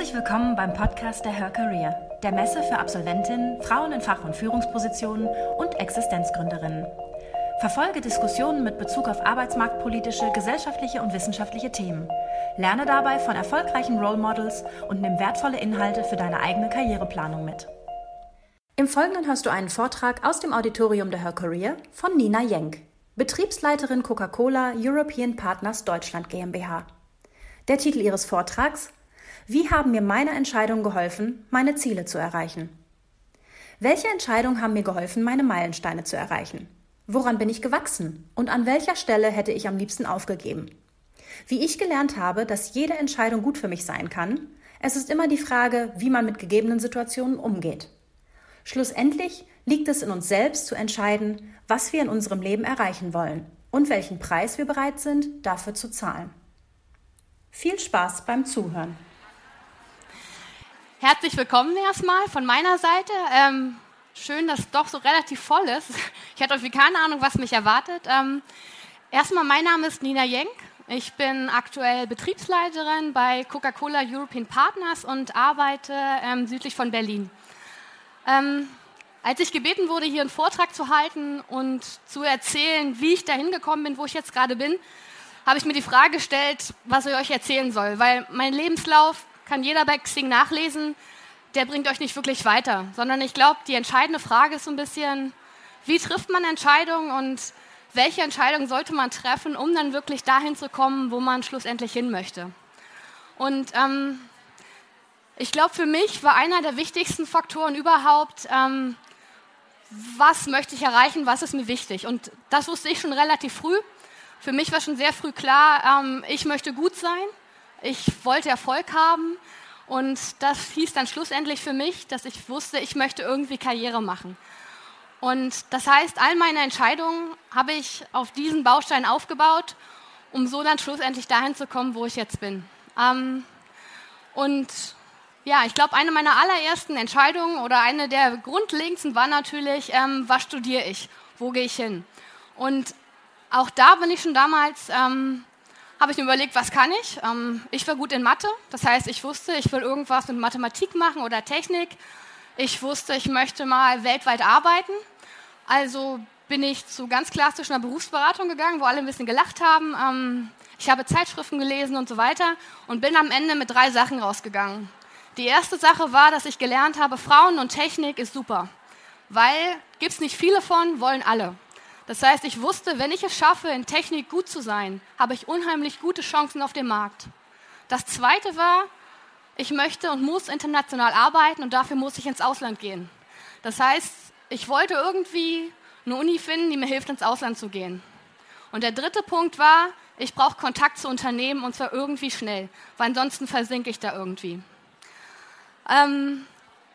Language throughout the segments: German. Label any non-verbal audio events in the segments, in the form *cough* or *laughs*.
Herzlich willkommen beim Podcast der Her Career, der Messe für Absolventinnen, Frauen in Fach- und Führungspositionen und Existenzgründerinnen. Verfolge Diskussionen mit Bezug auf arbeitsmarktpolitische, gesellschaftliche und wissenschaftliche Themen. Lerne dabei von erfolgreichen Role Models und nimm wertvolle Inhalte für deine eigene Karriereplanung mit. Im Folgenden hörst du einen Vortrag aus dem Auditorium der Her Career von Nina Jenk, Betriebsleiterin Coca-Cola European Partners Deutschland GmbH. Der Titel ihres Vortrags wie haben mir meine Entscheidungen geholfen, meine Ziele zu erreichen? Welche Entscheidungen haben mir geholfen, meine Meilensteine zu erreichen? Woran bin ich gewachsen? Und an welcher Stelle hätte ich am liebsten aufgegeben? Wie ich gelernt habe, dass jede Entscheidung gut für mich sein kann, es ist immer die Frage, wie man mit gegebenen Situationen umgeht. Schlussendlich liegt es in uns selbst zu entscheiden, was wir in unserem Leben erreichen wollen und welchen Preis wir bereit sind, dafür zu zahlen. Viel Spaß beim Zuhören. Herzlich willkommen erstmal von meiner Seite. Ähm, schön, dass es doch so relativ voll ist. *laughs* Ich hatte irgendwie keine Ahnung, was mich erwartet. Ähm, erstmal, mein Name ist Nina Jenk. Ich bin aktuell Betriebsleiterin bei Coca-Cola European Partners und arbeite ähm, südlich von Berlin. Ähm, als ich gebeten wurde, hier einen Vortrag zu halten und zu erzählen, wie ich dahin gekommen bin, wo ich jetzt gerade bin, habe ich mir die Frage gestellt, was ich euch erzählen soll. Weil mein Lebenslauf kann jeder bei Xing nachlesen, der bringt euch nicht wirklich weiter, sondern ich glaube, die entscheidende Frage ist so ein bisschen, wie trifft man Entscheidungen und welche Entscheidungen sollte man treffen, um dann wirklich dahin zu kommen, wo man schlussendlich hin möchte. Und ähm, ich glaube, für mich war einer der wichtigsten Faktoren überhaupt, ähm, was möchte ich erreichen, was ist mir wichtig. Und das wusste ich schon relativ früh. Für mich war schon sehr früh klar, ähm, ich möchte gut sein ich wollte Erfolg haben und das hieß dann schlussendlich für mich, dass ich wusste, ich möchte irgendwie Karriere machen. Und das heißt, all meine Entscheidungen habe ich auf diesen Baustein aufgebaut, um so dann schlussendlich dahin zu kommen, wo ich jetzt bin. Ähm, und ja, ich glaube, eine meiner allerersten Entscheidungen oder eine der grundlegendsten war natürlich, ähm, was studiere ich, wo gehe ich hin? Und auch da bin ich schon damals ähm, habe ich mir überlegt, was kann ich? Ähm, ich war gut in Mathe, das heißt, ich wusste, ich will irgendwas mit Mathematik machen oder Technik. Ich wusste, ich möchte mal weltweit arbeiten. Also bin ich zu ganz klassischer Berufsberatung gegangen, wo alle ein bisschen gelacht haben. Ähm, ich habe Zeitschriften gelesen und so weiter und bin am Ende mit drei Sachen rausgegangen. Die erste Sache war, dass ich gelernt habe, Frauen und Technik ist super, weil gibt es nicht viele von, wollen alle. Das heißt, ich wusste, wenn ich es schaffe, in Technik gut zu sein, habe ich unheimlich gute Chancen auf dem Markt. Das Zweite war, ich möchte und muss international arbeiten und dafür muss ich ins Ausland gehen. Das heißt, ich wollte irgendwie eine Uni finden, die mir hilft, ins Ausland zu gehen. Und der dritte Punkt war, ich brauche Kontakt zu Unternehmen und zwar irgendwie schnell, weil ansonsten versinke ich da irgendwie. Ähm,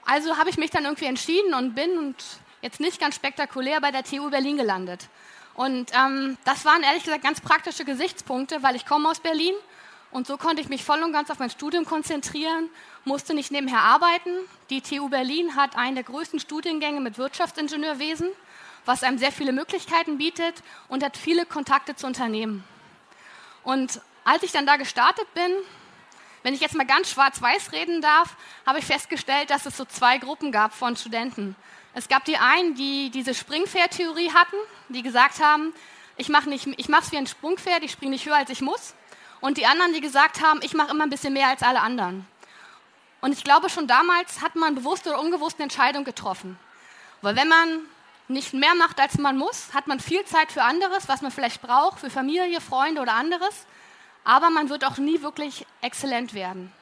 also habe ich mich dann irgendwie entschieden und bin und jetzt nicht ganz spektakulär bei der TU Berlin gelandet. Und ähm, das waren ehrlich gesagt ganz praktische Gesichtspunkte, weil ich komme aus Berlin und so konnte ich mich voll und ganz auf mein Studium konzentrieren, musste nicht nebenher arbeiten. Die TU Berlin hat einen der größten Studiengänge mit Wirtschaftsingenieurwesen, was einem sehr viele Möglichkeiten bietet und hat viele Kontakte zu Unternehmen. Und als ich dann da gestartet bin, wenn ich jetzt mal ganz schwarz-weiß reden darf, habe ich festgestellt, dass es so zwei Gruppen gab von Studenten. Es gab die einen, die diese Springpferd-Theorie hatten, die gesagt haben, ich mache es wie ein Sprungpferd, ich springe nicht höher, als ich muss. Und die anderen, die gesagt haben, ich mache immer ein bisschen mehr als alle anderen. Und ich glaube, schon damals hat man bewusste oder unbewusste Entscheidungen getroffen. Weil wenn man nicht mehr macht, als man muss, hat man viel Zeit für anderes, was man vielleicht braucht, für Familie, Freunde oder anderes. Aber man wird auch nie wirklich exzellent werden.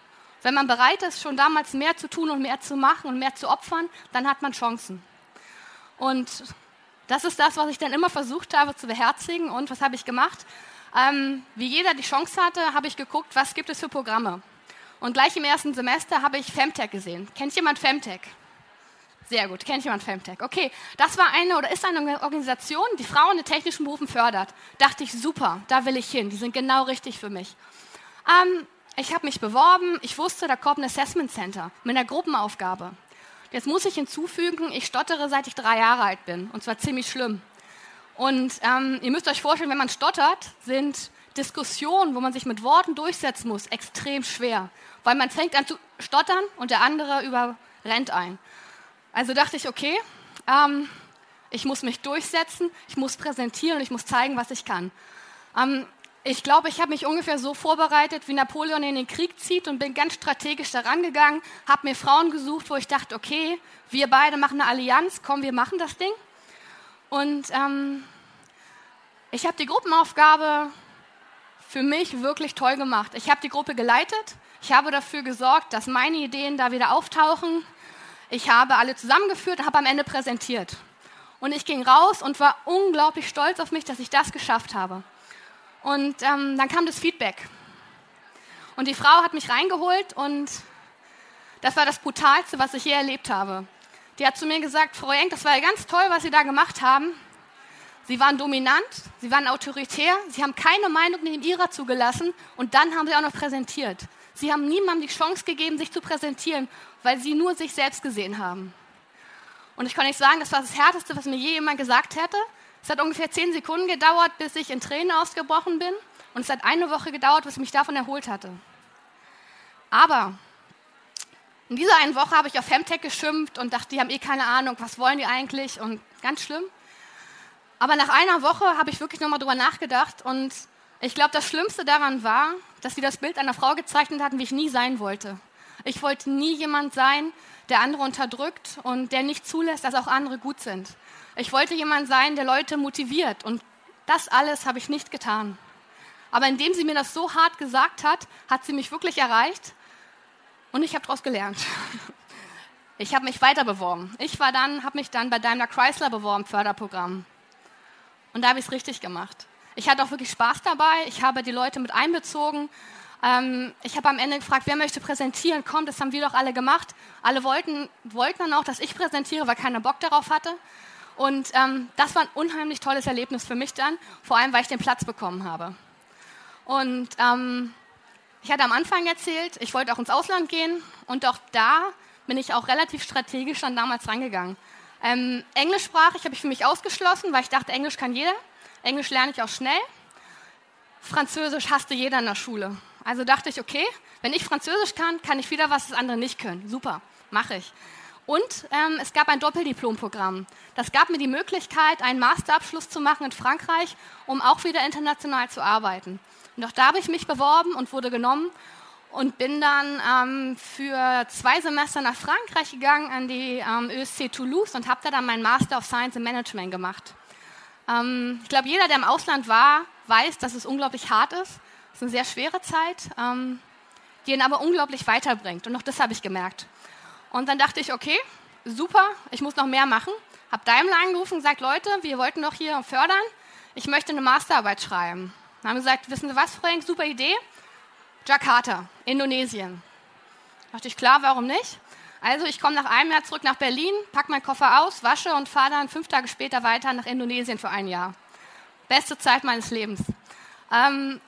Wenn man bereit ist, schon damals mehr zu tun und mehr zu machen und mehr zu opfern, dann hat man Chancen. Und das ist das, was ich dann immer versucht habe zu beherzigen. Und was habe ich gemacht? Ähm, wie jeder die Chance hatte, habe ich geguckt, was gibt es für Programme. Und gleich im ersten Semester habe ich Femtech gesehen. Kennt jemand Femtech? Sehr gut, kennt jemand Femtech? Okay, das war eine oder ist eine Organisation, die Frauen in technischen Berufen fördert. Dachte ich, super, da will ich hin, die sind genau richtig für mich. Ähm, ich habe mich beworben, ich wusste, da kommt ein Assessment Center mit einer Gruppenaufgabe. Jetzt muss ich hinzufügen, ich stottere, seit ich drei Jahre alt bin. Und zwar ziemlich schlimm. Und ähm, ihr müsst euch vorstellen, wenn man stottert, sind Diskussion, wo man sich mit Worten durchsetzen muss, extrem schwer, weil man fängt an zu stottern und der andere überrennt ein. Also dachte ich, okay, ähm, ich muss mich durchsetzen, ich muss präsentieren und ich muss zeigen, was ich kann. Ähm, ich glaube, ich habe mich ungefähr so vorbereitet, wie Napoleon in den Krieg zieht und bin ganz strategisch daran gegangen, habe mir Frauen gesucht, wo ich dachte, okay, wir beide machen eine Allianz, komm, wir machen das Ding. Und ähm, ich habe die Gruppenaufgabe für mich wirklich toll gemacht. Ich habe die Gruppe geleitet, ich habe dafür gesorgt, dass meine Ideen da wieder auftauchen. Ich habe alle zusammengeführt und habe am Ende präsentiert. Und ich ging raus und war unglaublich stolz auf mich, dass ich das geschafft habe. Und ähm, dann kam das Feedback. Und die Frau hat mich reingeholt und das war das Brutalste, was ich je erlebt habe. Die hat zu mir gesagt, Frau Enk, das war ja ganz toll, was Sie da gemacht haben. Sie waren dominant, Sie waren autoritär, Sie haben keine Meinung neben Ihrer zugelassen und dann haben Sie auch noch präsentiert. Sie haben niemandem die Chance gegeben, sich zu präsentieren, weil Sie nur sich selbst gesehen haben. Und ich kann nicht sagen, das war das Härteste, was mir je jemand gesagt hätte. Es hat ungefähr zehn Sekunden gedauert, bis ich in Tränen ausgebrochen bin. Und es hat eine Woche gedauert, bis ich mich davon erholt hatte. Aber in dieser einen Woche habe ich auf Femtech geschimpft und dachte, die haben eh keine Ahnung, was wollen die eigentlich und ganz schlimm. Aber nach einer Woche habe ich wirklich nochmal drüber nachgedacht und ich glaube, das Schlimmste daran war, dass sie das Bild einer Frau gezeichnet hatten, wie ich nie sein wollte. Ich wollte nie jemand sein, der andere unterdrückt und der nicht zulässt, dass auch andere gut sind. Ich wollte jemand sein, der Leute motiviert und das alles habe ich nicht getan. Aber indem sie mir das so hart gesagt hat, hat sie mich wirklich erreicht und ich habe daraus gelernt. *laughs* Ich habe mich weiter beworben. Ich dann, habe mich dann bei Daimler Chrysler beworben, Förderprogramm. Und da habe ich es richtig gemacht. Ich hatte auch wirklich Spaß dabei. Ich habe die Leute mit einbezogen. Ähm, ich habe am Ende gefragt, wer möchte präsentieren? Komm, das haben wir doch alle gemacht. Alle wollten, wollten dann auch, dass ich präsentiere, weil keiner Bock darauf hatte. Und ähm, das war ein unheimlich tolles Erlebnis für mich dann, vor allem weil ich den Platz bekommen habe. Und ähm, ich hatte am Anfang erzählt, ich wollte auch ins Ausland gehen und auch da bin ich auch relativ strategisch dann damals rangegangen. Ähm, Englischsprachig habe ich für mich ausgeschlossen, weil ich dachte, Englisch kann jeder. Englisch lerne ich auch schnell. Französisch hasste jeder in der Schule. Also dachte ich, okay, wenn ich Französisch kann, kann ich wieder was, das andere nicht können. Super, mache ich. Und ähm, es gab ein Doppeldiplomprogramm. Das gab mir die Möglichkeit, einen Masterabschluss zu machen in Frankreich, um auch wieder international zu arbeiten. Und auch da habe ich mich beworben und wurde genommen und bin dann ähm, für zwei Semester nach Frankreich gegangen an die ähm, ÖSC Toulouse und habe da dann meinen Master of Science in Management gemacht. Ähm, ich glaube, jeder, der im Ausland war, weiß, dass es unglaublich hart ist. Es ist eine sehr schwere Zeit, ähm, die ihn aber unglaublich weiterbringt. Und auch das habe ich gemerkt. Und dann dachte ich, okay, super, ich muss noch mehr machen. Hab Daimler angerufen gesagt, Leute, wir wollten doch hier fördern. Ich möchte eine Masterarbeit schreiben. Dann haben gesagt, wissen Sie was, Frank, super Idee. Jakarta, Indonesien. Da dachte ich, klar, warum nicht? Also ich komme nach einem Jahr zurück nach Berlin, packe meinen Koffer aus, wasche und fahre dann fünf Tage später weiter nach Indonesien für ein Jahr. Beste Zeit meines Lebens. Ähm,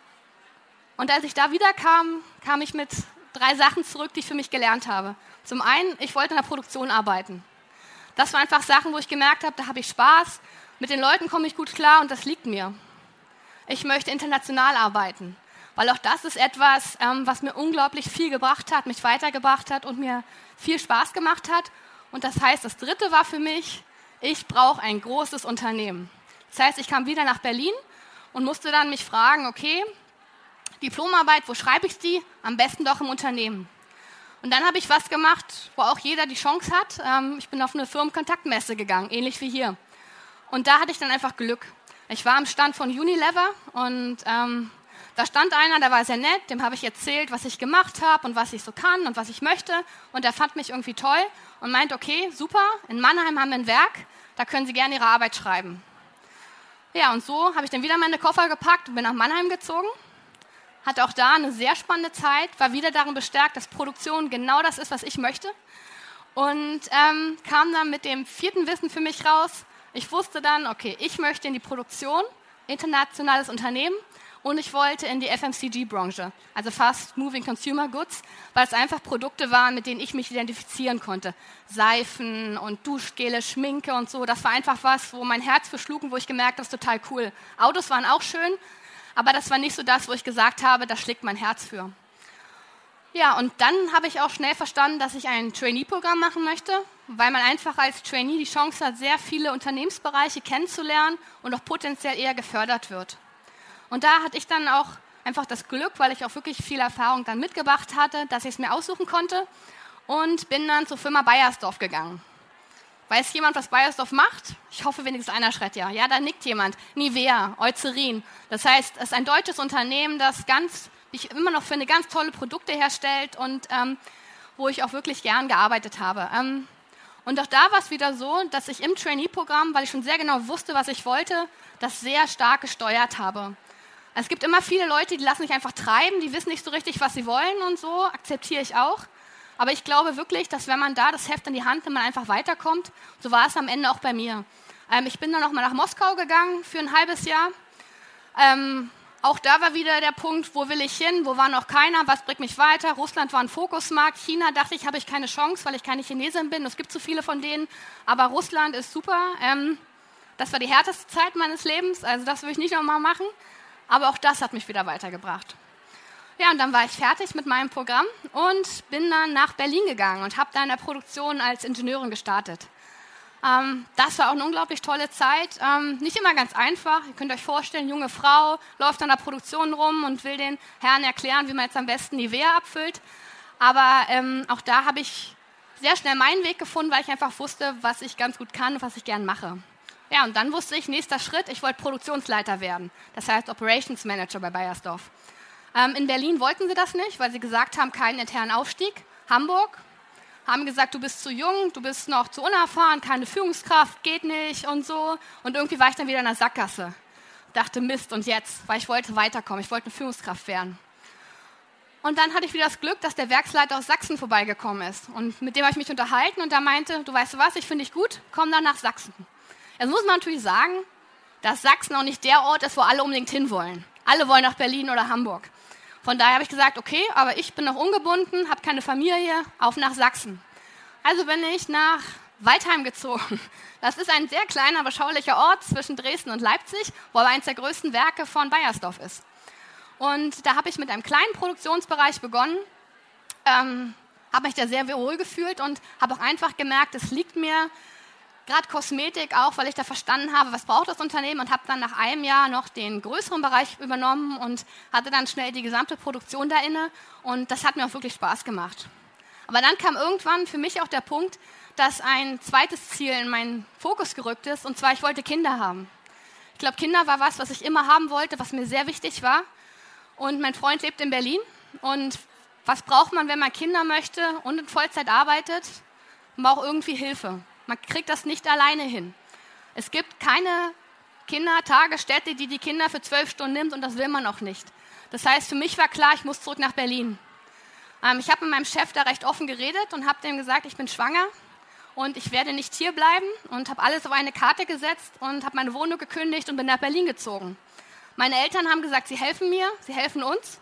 und als ich da wiederkam, kam ich mit drei Sachen zurück, die ich für mich gelernt habe. Zum einen, ich wollte in der Produktion arbeiten. Das waren einfach Sachen, wo ich gemerkt habe, da habe ich Spaß, mit den Leuten komme ich gut klar und das liegt mir. Ich möchte international arbeiten, weil auch das ist etwas, ähm, was mir unglaublich viel gebracht hat, mich weitergebracht hat und mir viel Spaß gemacht hat. Und das heißt, das Dritte war für mich, ich brauche ein großes Unternehmen. Das heißt, ich kam wieder nach Berlin und musste dann mich fragen, okay, Diplomarbeit, wo schreibe ich die? Am besten doch im Unternehmen. Und dann habe ich was gemacht, wo auch jeder die Chance hat. Ähm, ich bin auf eine Firmenkontaktmesse gegangen, ähnlich wie hier. Und da hatte ich dann einfach Glück. Ich war am Stand von Unilever und ähm, da stand einer, der war sehr nett, dem habe ich erzählt, was ich gemacht habe und was ich so kann und was ich möchte. Und der fand mich irgendwie toll und meint, okay, super, in Mannheim haben wir ein Werk, da können Sie gerne Ihre Arbeit schreiben. Ja, und so habe ich dann wieder meine Koffer gepackt und bin nach Mannheim gezogen hatte auch da eine sehr spannende Zeit, war wieder darin bestärkt, dass Produktion genau das ist, was ich möchte. Und ähm, kam dann mit dem vierten Wissen für mich raus. Ich wusste dann, okay, ich möchte in die Produktion, internationales Unternehmen und ich wollte in die FMCG-Branche, also Fast Moving Consumer Goods, weil es einfach Produkte waren, mit denen ich mich identifizieren konnte. Seifen und Duschgele, Schminke und so. Das war einfach was, wo mein Herz verschlug und wo ich gemerkt habe, das ist total cool. Autos waren auch schön, Aber das war nicht so das, wo ich gesagt habe, da schlägt mein Herz für. Ja, und dann habe ich auch schnell verstanden, dass ich ein Trainee-Programm machen möchte, weil man einfach als Trainee die Chance hat, sehr viele Unternehmensbereiche kennenzulernen und auch potenziell eher gefördert wird. Und da hatte ich dann auch einfach das Glück, weil ich auch wirklich viel Erfahrung dann mitgebracht hatte, dass ich es mir aussuchen konnte und bin dann zur Firma Bayersdorf gegangen. Weiß jemand, was Bayersdorf macht? Ich hoffe wenigstens einer schreit ja. Ja, da nickt jemand. Nivea, Eucerin. Das heißt, es ist ein deutsches Unternehmen, das ganz ich immer noch finde, ganz tolle Produkte herstellt und ähm, wo ich auch wirklich gern gearbeitet habe. Ähm, und auch da war es wieder so, dass ich im Trainee-Programm, weil ich schon sehr genau wusste, was ich wollte, das sehr stark gesteuert habe. Es gibt immer viele Leute, die lassen sich einfach treiben, die wissen nicht so richtig, was sie wollen und so, akzeptiere ich auch. Aber ich glaube wirklich, dass wenn man da das Heft in die Hand nimmt, man einfach weiterkommt. So war es am Ende auch bei mir. Ähm, ich bin dann nochmal nach Moskau gegangen für ein halbes Jahr. Ähm, auch da war wieder der Punkt, wo will ich hin, wo war noch keiner, was bringt mich weiter. Russland war ein Fokusmarkt, China dachte ich, habe ich keine Chance, weil ich keine Chinesin bin. Es gibt zu viele von denen, aber Russland ist super. Ähm, das war die härteste Zeit meines Lebens, also das will ich nicht nochmal machen. Aber auch das hat mich wieder weitergebracht. Ja, und dann war ich fertig mit meinem Programm und bin dann nach Berlin gegangen und habe da in der Produktion als Ingenieurin gestartet. Ähm, das war auch eine unglaublich tolle Zeit. Ähm, nicht immer ganz einfach. Ihr könnt euch vorstellen, junge Frau läuft an der Produktion rum und will den Herrn erklären, wie man jetzt am besten Nivea abfüllt. Aber ähm, auch da habe ich sehr schnell meinen Weg gefunden, weil ich einfach wusste, was ich ganz gut kann und was ich gern mache. Ja, und dann wusste ich, nächster Schritt, ich wollte Produktionsleiter werden. Das heißt Operations Manager bei Bayersdorf. Ähm, in Berlin wollten sie das nicht, weil sie gesagt haben, keinen internen Aufstieg. Hamburg haben gesagt, du bist zu jung, du bist noch zu unerfahren, keine Führungskraft, geht nicht und so. Und irgendwie war ich dann wieder in der Sackgasse. Dachte, Mist, und jetzt? Weil ich wollte weiterkommen, ich wollte eine Führungskraft werden. Und dann hatte ich wieder das Glück, dass der Werksleiter aus Sachsen vorbeigekommen ist. Und mit dem habe ich mich unterhalten und der meinte, du weißt was, ich finde dich gut, komm dann nach Sachsen. Jetzt muss man natürlich sagen, dass Sachsen auch nicht der Ort ist, wo alle unbedingt hinwollen. Alle wollen nach Berlin oder Hamburg. Von daher habe ich gesagt, okay, aber ich bin noch ungebunden, habe keine Familie, auf nach Sachsen. Also bin ich nach Waldheim gezogen. Das ist ein sehr kleiner, beschaulicher Ort zwischen Dresden und Leipzig, wo aber eines der größten Werke von Bayersdorf ist. Und da habe ich mit einem kleinen Produktionsbereich begonnen, ähm, habe mich da sehr wohl gefühlt und habe auch einfach gemerkt, es liegt mir gerade Kosmetik auch, weil ich da verstanden habe, was braucht das Unternehmen und habe dann nach einem Jahr noch den größeren Bereich übernommen und hatte dann schnell die gesamte Produktion da inne und das hat mir auch wirklich Spaß gemacht. Aber dann kam irgendwann für mich auch der Punkt, dass ein zweites Ziel in meinen Fokus gerückt ist und zwar ich wollte Kinder haben. Ich glaube, Kinder war was, was ich immer haben wollte, was mir sehr wichtig war. Und mein Freund lebt in Berlin und was braucht man, wenn man Kinder möchte und in Vollzeit arbeitet? Man braucht irgendwie Hilfe. Man kriegt das nicht alleine hin. Es gibt keine Kindertagesstätte, die die Kinder für zwölf Stunden nimmt und das will man auch nicht. Das heißt, für mich war klar, ich muss zurück nach Berlin. Ähm, ich habe mit meinem Chef da recht offen geredet und habe dem gesagt, ich bin schwanger und ich werde nicht hier bleiben und habe alles auf eine Karte gesetzt und habe meine Wohnung gekündigt und bin nach Berlin gezogen. Meine Eltern haben gesagt, sie helfen mir, sie helfen uns.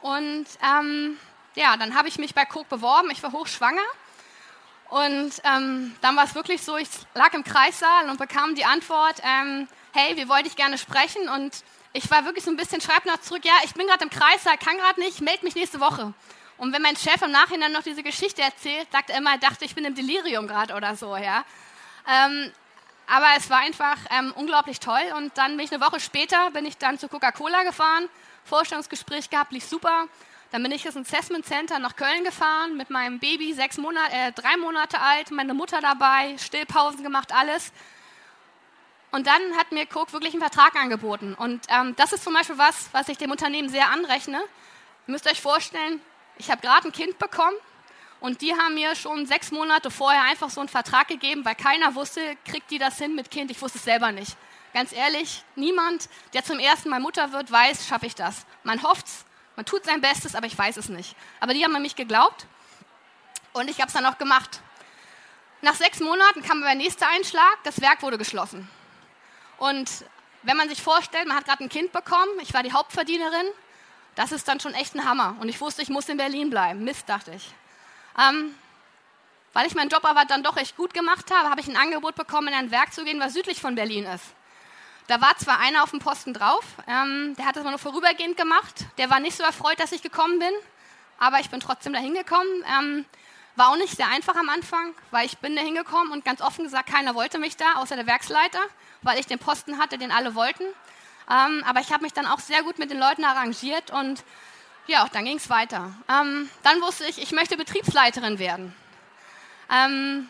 Und ähm, ja, dann habe ich mich bei Cook beworben. Ich war hochschwanger und ähm, dann war es wirklich so, ich lag im Kreissaal und bekam die Antwort, ähm, hey, wir wollten dich gerne sprechen. Und ich war wirklich so ein bisschen, schreib noch zurück, ja, ich bin gerade im Kreissaal, kann gerade nicht, melde mich nächste Woche. Und wenn mein Chef im Nachhinein noch diese Geschichte erzählt, sagt er immer, er dachte, ich bin im Delirium gerade oder so, ja. Ähm, aber es war einfach ähm, unglaublich toll. Und dann bin ich eine Woche später, bin ich dann zu Coca-Cola gefahren, Vorstellungsgespräch gehabt, lief super. Dann bin ich ins Assessment Center nach Köln gefahren mit meinem Baby, sechs Monate, äh, drei Monate alt, meine Mutter dabei, Stillpausen gemacht, alles. Und dann hat mir Coke wirklich einen Vertrag angeboten. Und ähm, das ist zum Beispiel was, was ich dem Unternehmen sehr anrechne. Ihr müsst euch vorstellen, ich habe gerade ein Kind bekommen und die haben mir schon sechs Monate vorher einfach so einen Vertrag gegeben, weil keiner wusste, kriegt die das hin mit Kind. Ich wusste es selber nicht. Ganz ehrlich, niemand, der zum ersten Mal Mutter wird, weiß, schaffe ich das. Man hofft es, man tut sein Bestes, aber ich weiß es nicht. Aber die haben an mich geglaubt und ich habe es dann auch gemacht. Nach sechs Monaten kam der nächste Einschlag, das Werk wurde geschlossen. Und wenn man sich vorstellt, man hat gerade ein Kind bekommen, ich war die Hauptverdienerin, das ist dann schon echt ein Hammer. Und ich wusste, ich muss in Berlin bleiben. Mist, dachte ich. Ähm, weil ich meinen Job aber dann doch echt gut gemacht habe, habe ich ein Angebot bekommen, in ein Werk zu gehen, was südlich von Berlin ist. Da war zwar einer auf dem Posten drauf, ähm, der hat das mal nur vorübergehend gemacht. Der war nicht so erfreut, dass ich gekommen bin, aber ich bin trotzdem dahin gekommen. Ähm, war auch nicht sehr einfach am Anfang, weil ich bin da hingekommen und ganz offen gesagt, keiner wollte mich da, außer der Werksleiter, weil ich den Posten hatte, den alle wollten. Ähm, aber ich habe mich dann auch sehr gut mit den Leuten arrangiert und ja, dann ging es weiter. Ähm, dann wusste ich, ich möchte Betriebsleiterin werden. Ähm,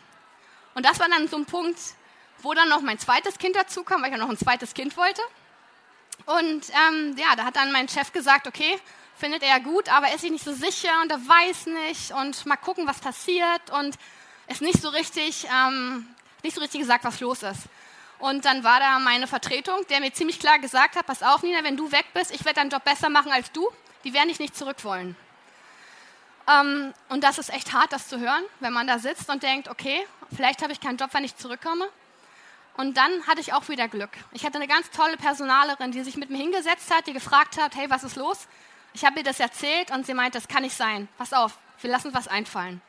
und das war dann so ein Punkt, wo dann noch mein zweites Kind dazu kam, weil ich ja noch ein zweites Kind wollte. Und ähm, ja, da hat dann mein Chef gesagt, okay, findet er gut, aber er ist sich nicht so sicher und er weiß nicht und mal gucken, was passiert und ist nicht so richtig, ähm, nicht so richtig gesagt, was los ist. Und dann war da meine Vertretung, der mir ziemlich klar gesagt hat, pass auf, Nina, wenn du weg bist, ich werde deinen Job besser machen als du, die werden dich nicht zurück wollen. Ähm, und das ist echt hart, das zu hören, wenn man da sitzt und denkt, okay, vielleicht habe ich keinen Job, wenn ich zurückkomme. Und dann hatte ich auch wieder Glück. Ich hatte eine ganz tolle Personalerin, die sich mit mir hingesetzt hat, die gefragt hat, hey, was ist los? Ich habe ihr das erzählt und sie meinte, das kann nicht sein. Pass auf, wir lassen was einfallen.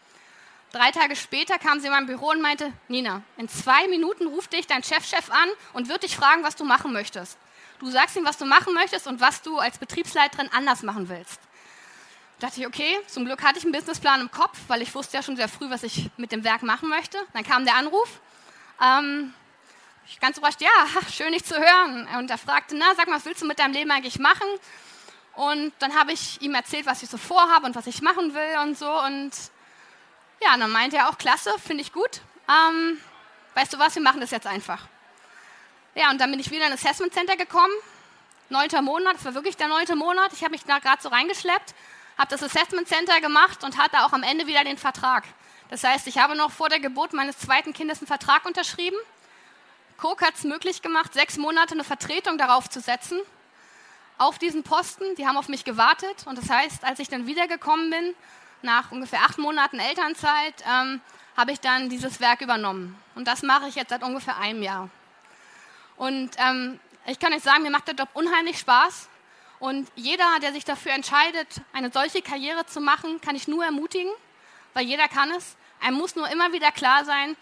Drei Tage später kam sie in mein Büro und meinte, Nina, in zwei Minuten ruft dich dein Chefchef -Chef an und wird dich fragen, was du machen möchtest. Du sagst ihm, was du machen möchtest und was du als Betriebsleiterin anders machen willst. Da dachte ich, okay, zum Glück hatte ich einen Businessplan im Kopf, weil ich wusste ja schon sehr früh, was ich mit dem Werk machen möchte. Dann kam der Anruf. Ähm, ich ganz überrascht, ja, *laughs* schön dich zu hören. Und er fragte, na, sag mal, was willst du mit deinem Leben eigentlich machen? Und dann habe ich ihm erzählt, was ich so vorhabe und was ich machen will und so. Und ja, dann meinte er auch, klasse, finde ich gut. Ähm, weißt du was, wir machen das jetzt einfach. Ja, und dann bin ich wieder in ein Assessment Center gekommen. Neunter Monat, das war wirklich der neunte Monat. Ich habe mich da gerade so reingeschleppt, habe das Assessment Center gemacht und hatte auch am Ende wieder den Vertrag. Das heißt, ich habe noch vor der Geburt meines zweiten Kindes einen Vertrag unterschrieben. Coke hat es möglich gemacht, sechs Monate eine Vertretung darauf zu setzen auf diesen Posten. Die haben auf mich gewartet. Und das heißt, als ich dann wiedergekommen bin, nach ungefähr acht Monaten Elternzeit, ähm, habe ich dann dieses Werk übernommen. Und das mache ich jetzt seit ungefähr einem Jahr. Und ähm, ich kann euch sagen, mir macht der Job unheimlich Spaß. Und jeder, der sich dafür entscheidet, eine solche Karriere zu machen, kann ich nur ermutigen, weil jeder kann es. Einem muss nur immer wieder klar sein,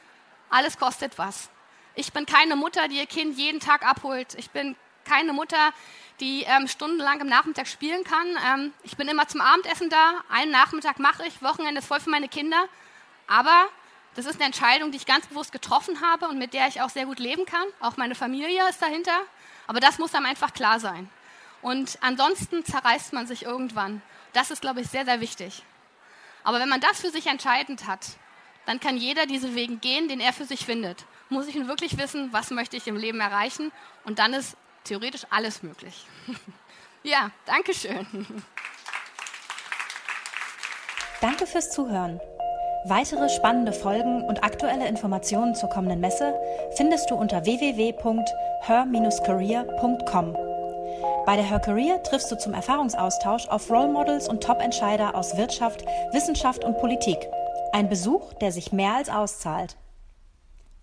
alles kostet was. Ich bin keine Mutter, die ihr Kind jeden Tag abholt. Ich bin keine Mutter, die ähm, stundenlang im Nachmittag spielen kann. Ähm, ich bin immer zum Abendessen da. Einen Nachmittag mache ich, Wochenende ist voll für meine Kinder. Aber das ist eine Entscheidung, die ich ganz bewusst getroffen habe und mit der ich auch sehr gut leben kann. Auch meine Familie ist dahinter. Aber das muss einem einfach klar sein. Und ansonsten zerreißt man sich irgendwann. Das ist, glaube ich, sehr, sehr wichtig. Aber wenn man das für sich entscheidend hat, dann kann jeder diese Wege gehen, den er für sich findet. Muss ich nun wirklich wissen, was möchte ich im Leben erreichen? Und dann ist theoretisch alles möglich. *laughs* ja, danke schön. Danke fürs Zuhören. Weitere spannende Folgen und aktuelle Informationen zur kommenden Messe findest du unter www.her-career.com. Bei der Her Career triffst du zum Erfahrungsaustausch auf Role Models und Top-Entscheider aus Wirtschaft, Wissenschaft und Politik. Ein Besuch, der sich mehr als auszahlt.